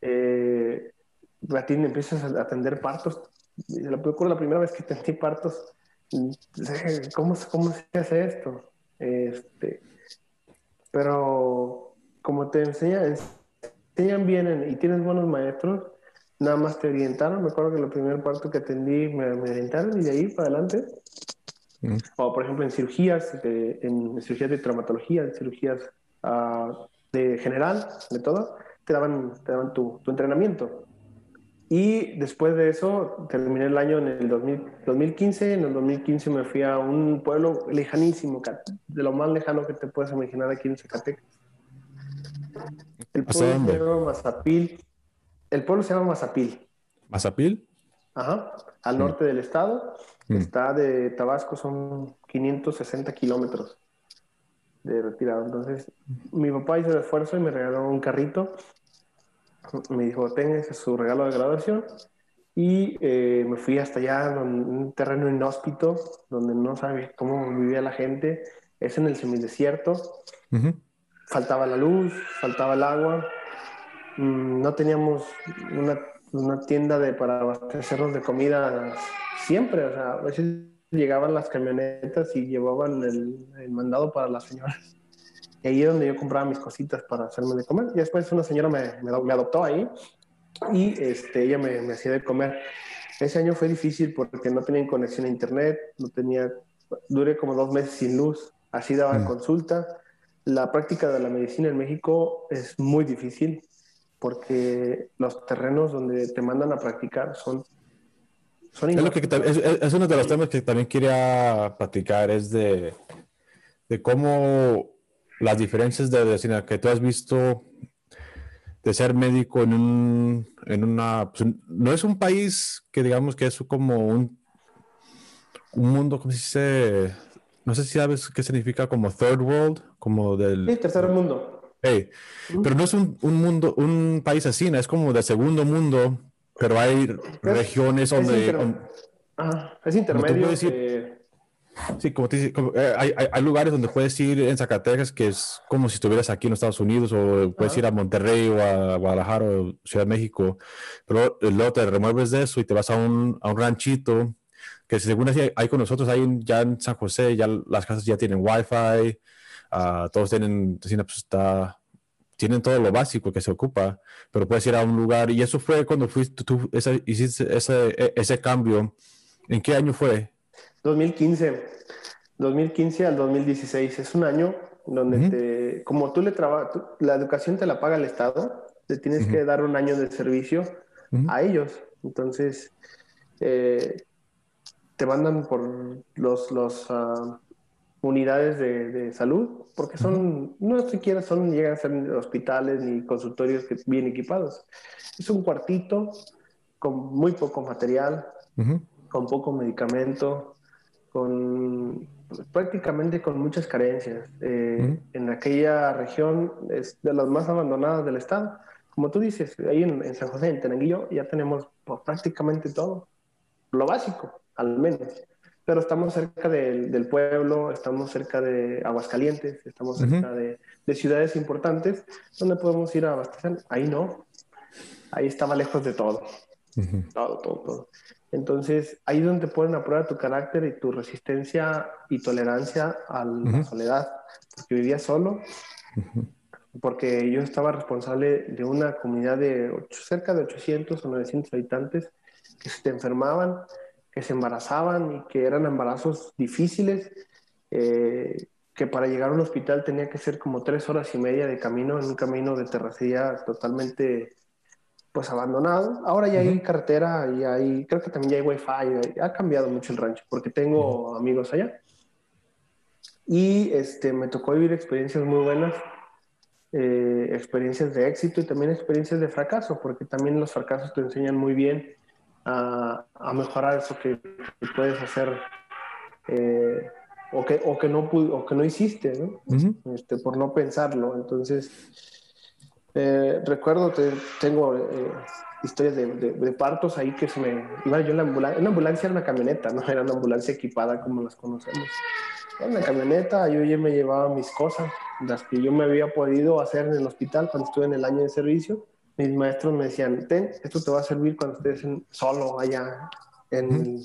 eh, empiezas a atender partos. La, la primera vez que atendí partos, ¿cómo, cómo se hace esto? Este, pero como te enseñan, enseñan bien y tienes buenos maestros, nada más te orientaron. Me acuerdo que el primer parto que atendí me, orientaron y de ahí para adelante. Mm. O por ejemplo en cirugías, en cirugías de traumatología, en cirugías uh, de general, de todo, te daban, te daban tu, tu, entrenamiento. Y después de eso, terminé el año en el 2015. En el 2015 me fui a un pueblo lejanísimo, de lo más lejano que te puedes imaginar aquí en Zacatecas. El pueblo Mazapil. El pueblo se llama Mazapil. ¿Mazapil? Ajá, al norte del estado. Mm. Está de Tabasco, son 560 kilómetros de retirado. Entonces, mi papá hizo el esfuerzo y me regaló un carrito. Me dijo, tenga su regalo de graduación. Y eh, me fui hasta allá, en un terreno inhóspito, donde no sabía cómo vivía la gente. Es en el semidesierto. Faltaba la luz, faltaba el agua. Mm, no teníamos una, una tienda de, para abastecernos de comida siempre. O sea, a veces llegaban las camionetas y llevaban el, mandado para las señoras. Y ahí es donde yo compraba mis cositas para hacerme de comer. Y después una señora me, me, adoptó ahí y este, ella me, me, hacía de comer. Ese año fue difícil porque no tenía conexión a internet, no tenía, duré como dos meses sin luz, así daba mm. consulta. La práctica de la medicina en México es muy difícil porque los terrenos donde te mandan a practicar son es, uno de los temas que también quería platicar, es de, de cómo las diferencias de medicina que tú has visto de ser médico en, un, en una... Pues, no es un país que digamos que es como un, un mundo, ¿cómo se dice? No sé si sabes qué significa como third world, como del... Sí, tercer mundo. Pero no es un, un, mundo, un país así, ¿no? es como de segundo mundo pero hay regiones donde... es intermedio. Sí, como te dice, eh, hay, hay, lugares donde puedes ir en Zacatecas que es como si estuvieras aquí en los Estados Unidos o puedes ir a Monterrey o a Guadalajara o Ciudad de México, pero luego te remueves de eso y te vas a un, a un ranchito que según así hay con nosotros, hay ya en San José, ya las casas ya tienen wifi, uh, todos tienen, pues está tienen todo lo básico que se ocupa, pero puedes ir a un lugar y eso fue cuando fuiste, tú ese, hiciste ese, ese cambio. ¿En qué año fue? 2015. 2015 al 2016. Es un año donde, te, como tú le trabajas, la educación te la paga el Estado, te tienes que dar un año de servicio a ellos. Entonces, eh, te mandan por los, los uh, unidades de, salud, porque son, no siquiera son, llegan a ser hospitales ni consultorios que bien equipados. Es un cuartito con muy poco material, con poco medicamento, con prácticamente con muchas carencias. Eh, en aquella región es de las más abandonadas del estado. Como tú dices, ahí en, San José, en Tenanguillo, ya tenemos pues, prácticamente todo, lo básico, al menos pero estamos cerca del pueblo, estamos cerca de Aguascalientes, estamos cerca de, ciudades importantes donde podemos ir a abastecer. Ahí no, ahí estaba lejos de todo, todo, todo, todo. Entonces, ahí es donde ponen a prueba tu carácter y tu resistencia y tolerancia a la soledad, porque vivía solo, porque yo estaba responsable de una comunidad de cerca de 800 o 900 habitantes que se enfermaban, que se embarazaban y que eran embarazos difíciles, eh, que para llegar a un hospital tenía que ser como tres horas y media de camino, en un camino de terracería totalmente pues abandonado. Ahora ya hay carretera y hay, creo que también ya hay wifi, ha cambiado mucho el rancho porque tengo amigos allá. Y este, me tocó vivir experiencias muy buenas, eh, experiencias de éxito y también experiencias de fracaso, porque también los fracasos te enseñan muy bien a, mejorar eso que, puedes hacer eh, o, que, o, que no o que no hiciste, ¿no? este, por no pensarlo. Entonces, eh, recuerdo, te, tengo, eh, historias de, de, partos ahí que se me iba yo en la ambulancia. Una ambulancia era una camioneta, no era una ambulancia equipada como las conocemos. Era una camioneta, yo ya me llevaba mis cosas, las que yo me había podido hacer en el hospital cuando estuve en el año de servicio. Mis maestros me decían, ten, esto te va a servir cuando estés solo allá en,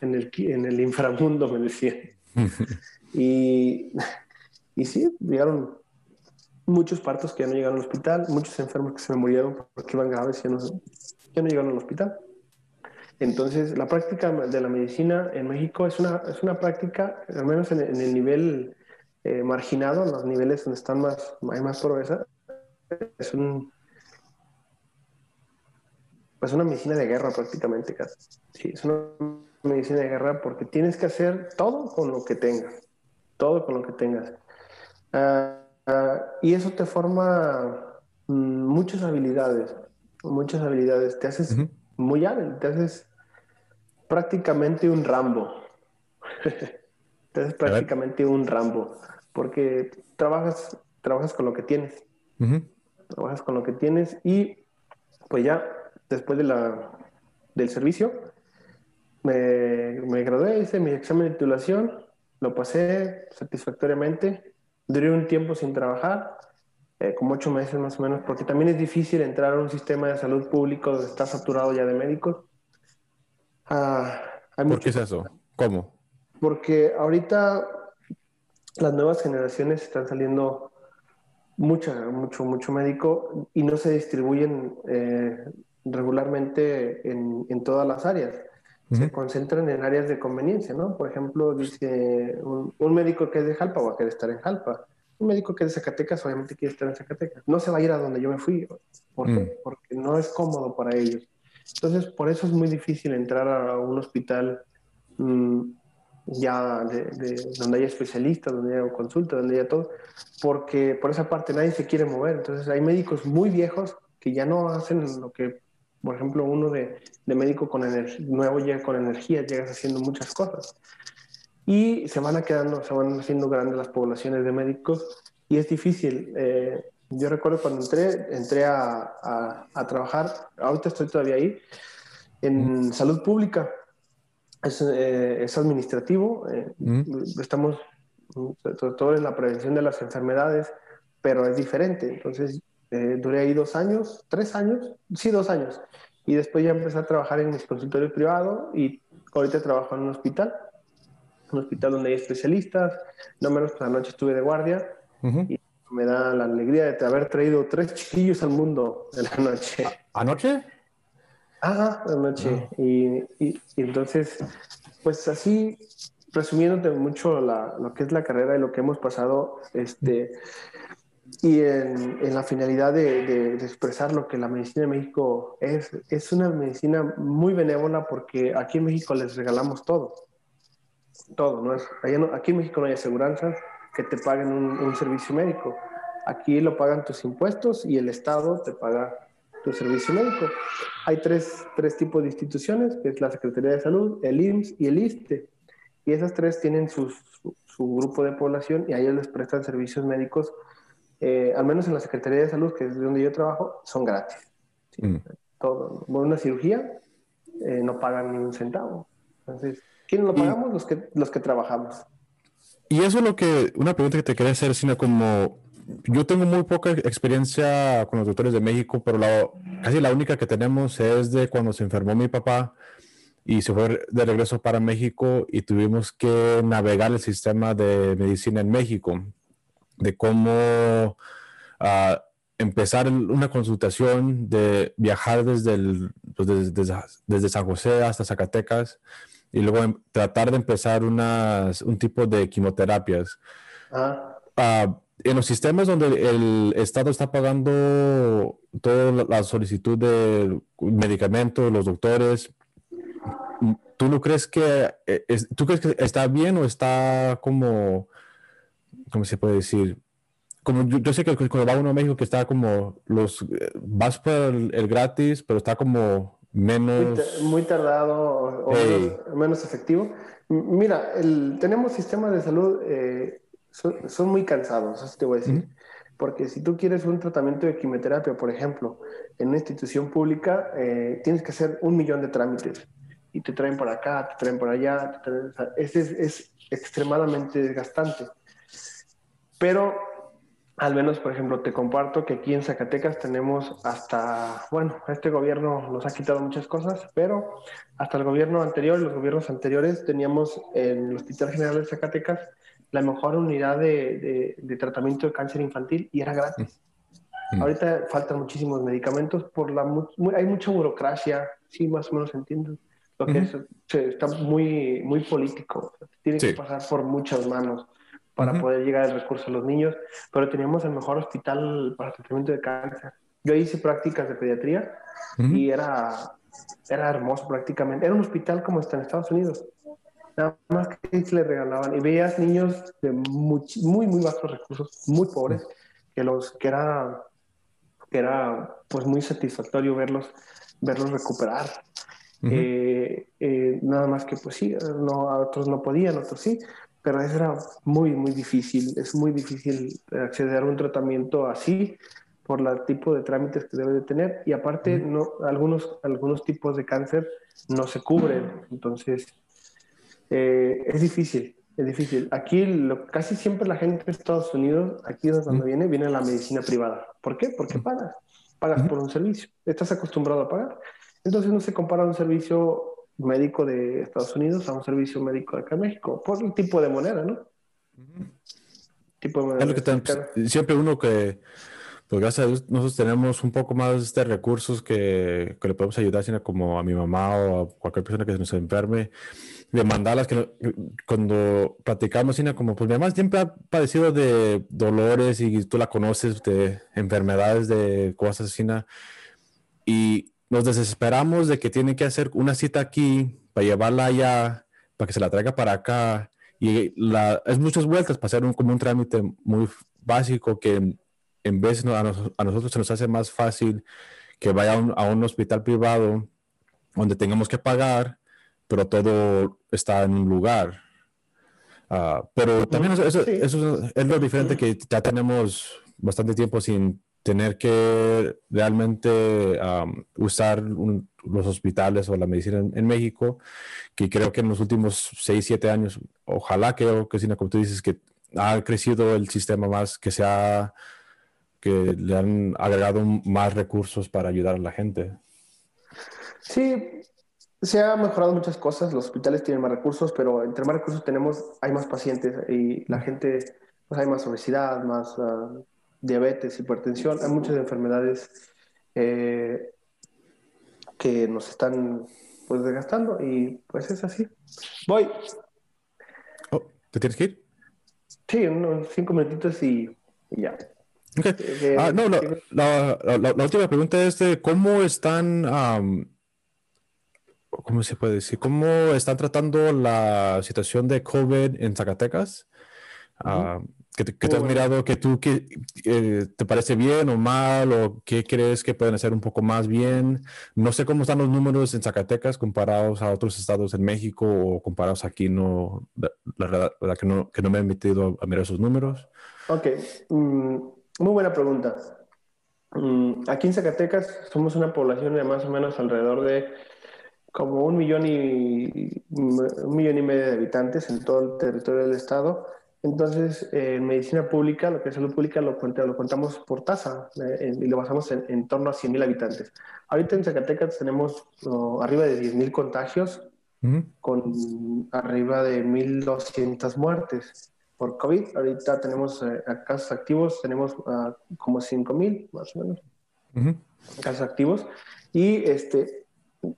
en, el, en el inframundo, me decían. y, y sí, llegaron muchos partos que ya no llegaron al hospital, muchos enfermos que se me murieron porque iban graves y ya no, ya no llegaron al hospital. Entonces, la práctica de la medicina en México es una, es una práctica, al menos en, el nivel eh, marginado, en los niveles donde están más, hay más pobreza, es un, pues una medicina de guerra prácticamente. Sí, es una medicina de guerra porque tienes que hacer todo con lo que tengas, todo con lo que tengas. Uh, Ah, y eso te forma mm, muchas habilidades, muchas habilidades. Te haces muy hábil, te haces prácticamente un Rambo. te haces prácticamente un Rambo, porque trabajas, trabajas con lo que tienes. Trabajas con lo que tienes y pues ya después de la, del servicio me, me gradué, hice mi examen de titulación, lo pasé satisfactoriamente Duré un tiempo sin trabajar, eh, como ocho meses más o menos, porque también es difícil entrar a un sistema de salud público donde está saturado ya de médicos. Ah, ¿Por qué es eso? ¿Cómo? Porque ahorita las nuevas generaciones están saliendo mucho, mucho, mucho médico y no se distribuyen eh, regularmente en, en, todas las áreas se concentran en áreas de conveniencia, ¿no? Por ejemplo, dice un, médico que es de Jalpa va a querer estar en Jalpa. Un médico que es de Zacatecas obviamente quiere estar en Zacatecas. No se va a ir a donde yo me fui. ¿Por qué? Mm. Porque no es cómodo para ellos. Entonces, por eso es muy difícil entrar a un hospital mm, ya de, donde haya especialistas, donde haya consulta, donde haya todo, porque por esa parte nadie se quiere mover. Entonces, hay médicos muy viejos que ya no hacen lo que por ejemplo, uno de, de médico con nuevo llega con energía, llegas haciendo muchas cosas. Y se van a quedando, se van haciendo grandes las poblaciones de médicos y es difícil. Eh, yo recuerdo cuando entré, entré a, a, trabajar, ahorita estoy todavía ahí, en salud pública. Es, eh, es administrativo, eh, estamos todo en la prevención de las enfermedades, pero es diferente. Entonces, eh, duré ahí dos años, tres años, sí, dos años. Y después ya empecé a trabajar en mis consultorios privados y ahorita trabajo en un hospital, un hospital donde hay especialistas. No menos que la noche estuve de guardia y me da la alegría de haber traído tres chiquillos al mundo en la noche. ¿Anoche? Ajá, anoche. Ah. Y, y, entonces, pues así, resumiéndote mucho la, lo que es la carrera y lo que hemos pasado, este y en, la finalidad de, expresar lo que la medicina de México es. Es una medicina muy benévola porque aquí en México les regalamos todo. Todo, ¿no? Es, aquí en México no hay aseguranzas que te paguen un, servicio médico. Aquí lo pagan tus impuestos y el Estado te paga tu servicio médico. Hay tres, tres tipos de instituciones, que es la Secretaría de Salud, el IMSS y el ISTE. Y esas tres tienen su, su grupo de población y a ellos les prestan servicios médicos eh, al menos en la Secretaría de Salud, que es donde yo trabajo, son gratis. Mm. Todo. una cirugía eh, no pagan ni un centavo. Entonces, ¿quiénes lo pagamos? los, que, los que trabajamos. Y eso es lo que, una pregunta que te quería hacer, sino como yo tengo muy poca experiencia con los doctores de México, pero la, casi la única que tenemos es de cuando se enfermó mi papá y se fue de regreso para México y tuvimos que navegar el sistema de medicina en México de cómo ah, empezar una consultación, de viajar desde, el, pues, desde, desde, San José hasta Zacatecas y luego em, tratar de empezar unas, un tipo de quimioterapias. Ah. Ah, en los sistemas donde el Estado está pagando toda la solicitud de medicamentos, los doctores, ¿tú no crees que, eh, tú crees que está bien o está como ¿cómo se puede decir? Como yo, sé que cuando va uno a México que está como los vas por el, gratis, pero está como menos muy, tardado o, menos, efectivo. Mira, el, tenemos sistemas de salud eh, son, muy cansados, eso te voy a decir. porque si tú quieres un tratamiento de quimioterapia, por ejemplo, en una institución pública, eh, tienes que hacer un millón de trámites y te traen por acá, te traen por allá, es, es extremadamente desgastante. Pero al menos, por ejemplo, te comparto que aquí en Zacatecas tenemos hasta, bueno, este gobierno nos ha quitado muchas cosas, pero hasta el gobierno anterior, los gobiernos anteriores, teníamos en el Hospital General de Zacatecas la mejor unidad de, tratamiento de cáncer infantil y era gratis. Mm. Ahorita faltan muchísimos medicamentos por la hay mucha burocracia, sí, más o menos entiendo. Lo que es, está muy muy político, tiene que pasar por muchas manos para poder llegar el recurso a los niños, pero teníamos el mejor hospital para tratamiento de cáncer. Yo hice prácticas de pediatría y era, era hermoso prácticamente. Era un hospital como está en Estados Unidos. Nada más que le regalaban. Y veías niños de muy, muy, muy bajos recursos, muy pobres, que, los, que, era, que era pues muy satisfactorio verlos, verlos recuperar. Eh, eh, nada más que pues sí, no, a otros no podían, otros sí, pero eso era muy, muy difícil. Es muy difícil acceder a un tratamiento así por el tipo de trámites que debe de tener y aparte no, algunos, algunos tipos de cáncer no se cubren, entonces eh, es difícil, es difícil. Aquí lo, casi siempre la gente de Estados Unidos, aquí es donde viene, viene la medicina privada. ¿Por qué? Porque pagas, pagas por un servicio, estás acostumbrado a pagar. Entonces no se compara un servicio médico de Estados Unidos a un servicio médico de acá en México, por el tipo de moneda, ¿no? Tipo de moneda. Es lo que siempre uno que, pues gracias a Dios, nosotros tenemos un poco más de recursos que, que le podemos ayudar, sino como a mi mamá o a cualquier persona que se nos enferme, de mandarlas, que cuando platicamos, sino como, pues mi mamá siempre ha padecido de dolores y tú la conoces, de enfermedades, de cosas así, y nos desesperamos de que tiene que hacer una cita aquí para llevarla allá, para que se la traiga para acá. Y la, es muchas vueltas para hacer un, como un trámite muy básico que en vez a, nosotros se nos hace más fácil que vaya a un, hospital privado donde tengamos que pagar, pero todo está en un lugar. Ah, pero también eso, eso, es lo diferente que ya tenemos bastante tiempo sin tener que realmente usar los hospitales o la medicina en, México, que creo que en los últimos 6, 7 años, ojalá que, Cristina, como tú dices, que ha crecido el sistema más, que se ha, que le han agregado más recursos para ayudar a la gente. Sí, se ha mejorado muchas cosas, los hospitales tienen más recursos, pero entre más recursos tenemos, hay más pacientes y la gente, pues hay más obesidad, más... Ah, diabetes, hipertensión, hay muchas enfermedades eh, que nos están pues desgastando y pues es así. Voy. Oh, ¿Te tienes que ir? Sí, unos cinco minutitos y, ya. Okay. Eh, ah, no, la, la, la, última pregunta es de cómo están, ¿cómo se puede decir? ¿Cómo están tratando la situación de COVID en Zacatecas? Que, te, has mirado que tú que, te parece bien o mal o qué crees que pueden hacer un poco más bien. No sé cómo están los números en Zacatecas comparados a otros estados en México o comparados aquí. No, la, verdad, que, no, que no me he metido a mirar esos números. Ok, mm, muy buena pregunta. Mm, aquí en Zacatecas somos una población de más o menos alrededor de como un millón y un millón y medio de habitantes en todo el territorio del estado entonces, eh, en medicina pública, lo que es salud pública, lo, lo contamos por tasa eh, y lo basamos en, torno a 100.000 habitantes. Ahorita en Zacatecas tenemos arriba de 10.000 contagios, con arriba de 1.200 muertes por COVID. Ahorita tenemos eh, casos activos, tenemos uh, como 5.000 más o menos casos activos. Y este,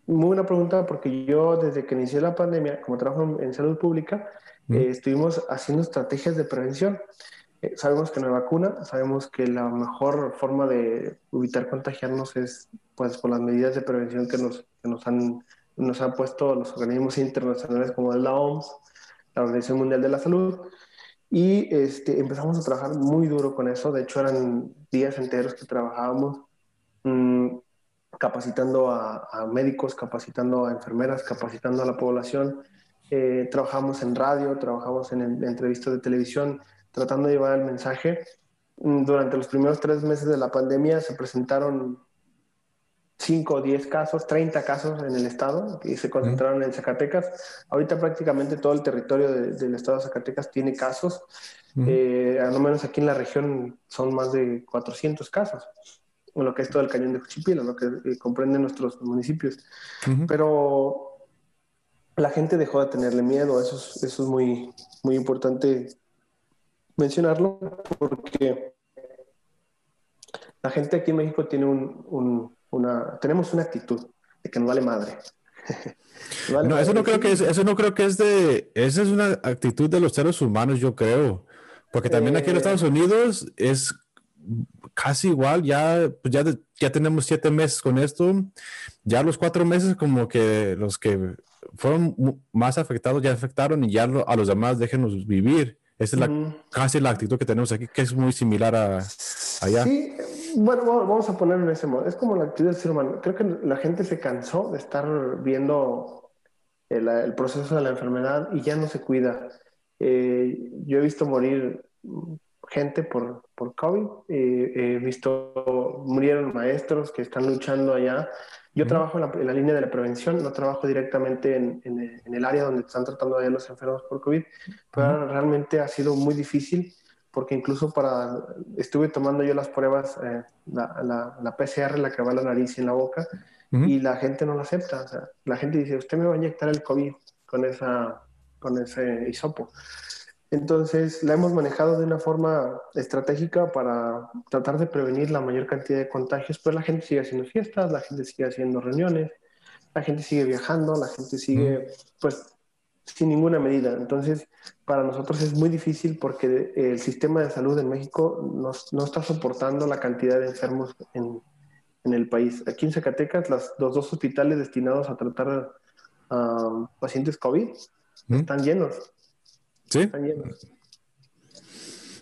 muy buena pregunta porque yo desde que inicié la pandemia, como trabajo en salud pública, eh, estuvimos haciendo estrategias de prevención. Eh, sabemos que no hay vacuna, sabemos que la mejor forma de evitar contagiarnos es pues por las medidas de prevención que nos, que nos, han, nos han puesto los organismos internacionales como la OMS, la Organización Mundial de la Salud. Y este, empezamos a trabajar muy duro con eso. De hecho, eran días enteros que trabajábamos mm, capacitando a, a, médicos, capacitando a enfermeras, capacitando a la población eh, trabajamos en radio, trabajamos en, entrevistas de televisión, tratando de llevar el mensaje mm, durante los primeros tres meses de la pandemia se presentaron 5 o 10 casos, 30 casos en el estado y se concentraron en Zacatecas. Ahorita prácticamente todo el territorio del estado de Zacatecas tiene casos. Eh, a lo menos aquí en la región son más de 400 casos, en lo que es todo el cañón de Juchipila, lo que eh, comprende nuestros municipios. Pero la gente dejó de tenerle miedo, eso es, eso es muy, muy importante mencionarlo, porque la gente aquí en México tiene un una, tenemos una actitud de que nos vale madre. no, eso no creo que es, eso no creo que es de, esa es una actitud de los seres humanos, yo creo, porque también aquí en los eh. Estados Unidos es casi igual, ya, pues ya, ya tenemos siete meses con esto, ya los cuatro meses como que los que fueron más afectados ya afectaron y ya a los demás déjenos vivir. Esa es la, casi la actitud que tenemos aquí, que es muy similar a allá. Sí, bueno, vamos a ponerlo en ese modo. Es como la actitud del ser humano. Creo que la gente se cansó de estar viendo el, proceso de la enfermedad y ya no se cuida. Eh, yo he visto morir gente por, por COVID, eh, he visto, murieron maestros que están luchando allá. Yo trabajo en la, línea de la prevención, no trabajo directamente en, en, el área donde están tratando a los enfermos por COVID, pero realmente ha sido muy difícil porque incluso para, estuve tomando yo las pruebas, eh, la, la, PCR, la que va a la nariz y en la boca, y la gente no la acepta. O sea, la gente dice, usted me va a inyectar el COVID con, esa, con ese hisopo. Entonces, la hemos manejado de una forma estratégica para tratar de prevenir la mayor cantidad de contagios, pero la gente sigue haciendo fiestas, la gente sigue haciendo reuniones, la gente sigue viajando, la gente sigue, pues, sin ninguna medida. Entonces, para nosotros es muy difícil porque el sistema de salud en México no, no está soportando la cantidad de enfermos en, en, el país. Aquí en Zacatecas, las, los dos hospitales destinados a tratar a pacientes COVID están llenos. Sí. Están llenos.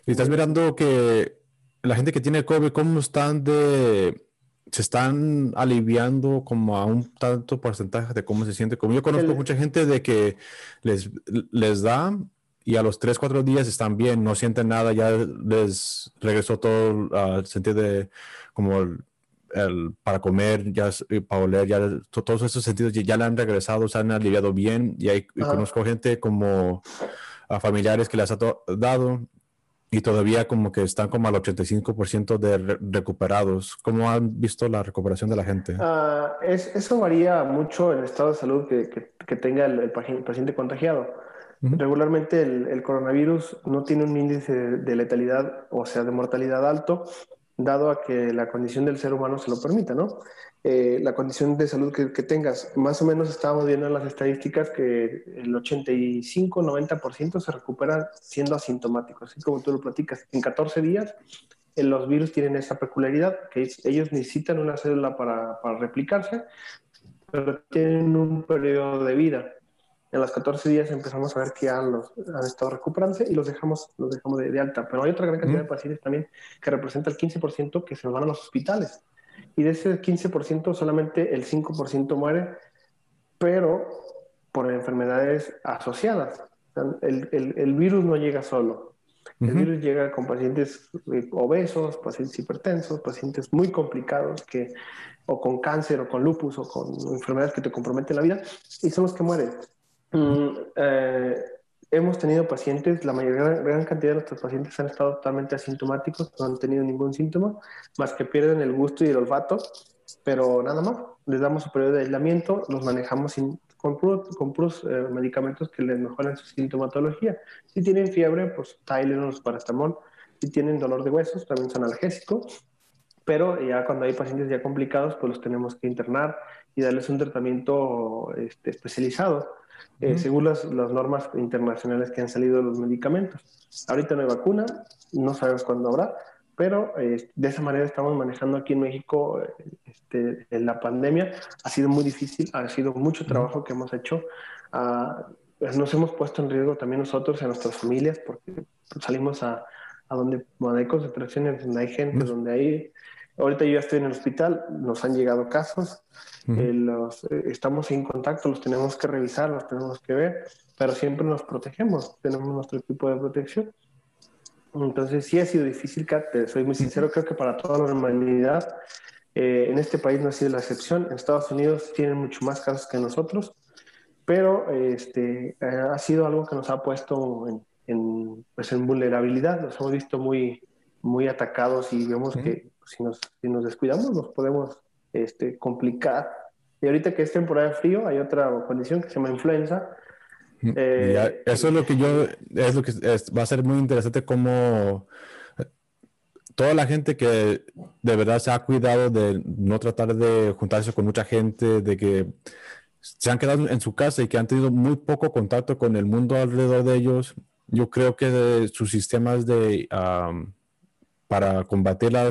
Y estás mirando que la gente que tiene COVID, ¿cómo están de se están aliviando como a un tanto porcentaje de cómo se siente. Como yo conozco mucha gente de que les, les da y a los 3, 4 días están bien, no sienten nada, ya les regresó todo al sentido de como el, para comer, ya para oler, ya todos esos sentidos ya, le han regresado, se han aliviado bien y, hay, conozco gente como a familiares que les ha dado y todavía como que están como al 85% de recuperados. ¿Cómo han visto la recuperación de la gente? Ah, es, eso varía mucho el estado de salud que, que, tenga el, paciente contagiado. Regularmente el, el, coronavirus no tiene un índice de letalidad, o sea, de mortalidad alto, dado a que la condición del ser humano se lo permita, ¿no? Eh, la condición de salud que, tengas. Más o menos estábamos viendo en las estadísticas que el 85-90% se recupera siendo asintomáticos, así como tú lo platicas. En 14 días, eh, los virus tienen esa peculiaridad, que ellos necesitan una célula para, para replicarse, pero tienen un periodo de vida. En los 14 días empezamos a ver que ya los, han estado recuperándose y los dejamos, los dejamos de, alta. Pero hay otra gran cantidad de pacientes también que representa el 15% que se van a los hospitales y de ese 15% solamente el 5% muere, pero por enfermedades asociadas. El, el, el virus no llega solo. El virus llega con pacientes eh, obesos, pacientes hipertensos, pacientes muy complicados que o con cáncer o con lupus o con enfermedades que te comprometen la vida y son los que mueren. Mm, eh, hemos tenido pacientes, la mayoría, gran cantidad de nuestros pacientes han estado totalmente asintomáticos, no han tenido ningún síntoma, más que pierden el gusto y el olfato, pero nada más, les damos su periodo de aislamiento, los manejamos con puros, eh, medicamentos que les mejoran su sintomatología. Si tienen fiebre, pues Tylenol, paracetamol. Si tienen dolor de huesos, también son analgésicos. Pero ya cuando hay pacientes ya complicados, pues los tenemos que internar y darles un tratamiento este, especializado eh, según las, las, normas internacionales que han salido los medicamentos. Ahorita no hay vacuna, no sabemos cuándo habrá, pero eh, de esa manera estamos manejando aquí en México eh, este, la pandemia. Ha sido muy difícil, ha sido mucho trabajo que hemos hecho. Pues nos hemos puesto en riesgo también nosotros, en nuestras familias, porque salimos a, a donde, donde, hay concentraciones, donde hay gente, donde hay... Ahorita yo ya estoy en el hospital, nos han llegado casos, eh, los, eh, estamos en contacto, los tenemos que revisar, los tenemos que ver, pero siempre nos protegemos, tenemos nuestro equipo de protección. Entonces sí ha sido difícil, Kat, soy muy sincero, creo que para toda la humanidad, eh, en este país no ha sido la excepción, en Estados Unidos tienen mucho más casos que nosotros, pero este, eh, ha sido algo que nos ha puesto en, en, pues en vulnerabilidad, nos hemos visto muy, muy atacados y vemos que si nos, si nos descuidamos nos podemos este, complicar. Y ahorita que es temporada de frío, hay otra condición que se llama influenza. Eh, eso es lo que yo, es lo que va a ser muy interesante como eh, toda la gente que de verdad se ha cuidado de no tratar de juntarse con mucha gente, de que se han quedado en su casa y que han tenido muy poco contacto con el mundo alrededor de ellos, yo creo que sus sistemas de para combatir la,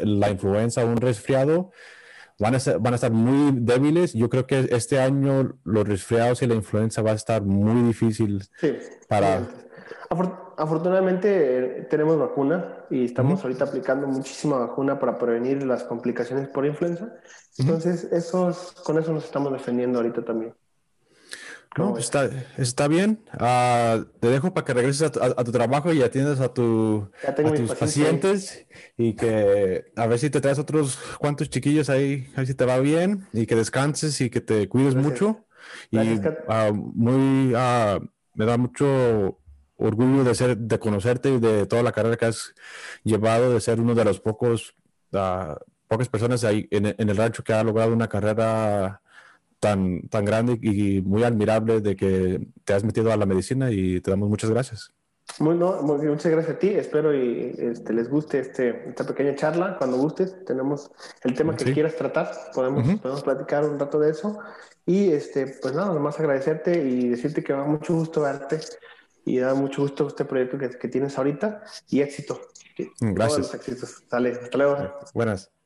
la influenza o un resfriado van a, van a estar muy débiles. Yo creo que este año los resfriados y la influenza va a estar muy difícil para... afortunadamente eh, tenemos vacuna y estamos ahorita aplicando muchísima vacuna para prevenir las complicaciones por influenza. Entonces, esos, con eso nos estamos defendiendo ahorita también. No, está, está bien. Uh, te dejo para que regreses a, tu trabajo y atiendas a, tu, a tus pacientes y que a ver si te traes otros cuantos chiquillos ahí, a ver si te va bien y que descanses y que te cuides mucho. y uh, muy, uh, me da mucho orgullo de, ser, de conocerte y de toda la carrera que has llevado, de ser uno de los pocos, pocas personas ahí en, en el rancho que ha logrado una carrera tan, tan grande y muy admirable de que te has metido a la medicina y te damos muchas gracias. Muy, no, muchas gracias a ti. Espero y este, les guste este, esta pequeña charla. Cuando gustes, tenemos el tema que quieras tratar. Podemos, podemos platicar un rato de eso. Y este, pues nada, nomás agradecerte y decirte que me da mucho gusto verte y da mucho gusto este proyecto que, que tienes ahorita y éxito. Gracias. Todos los éxitos. Dale, hasta luego. Buenas.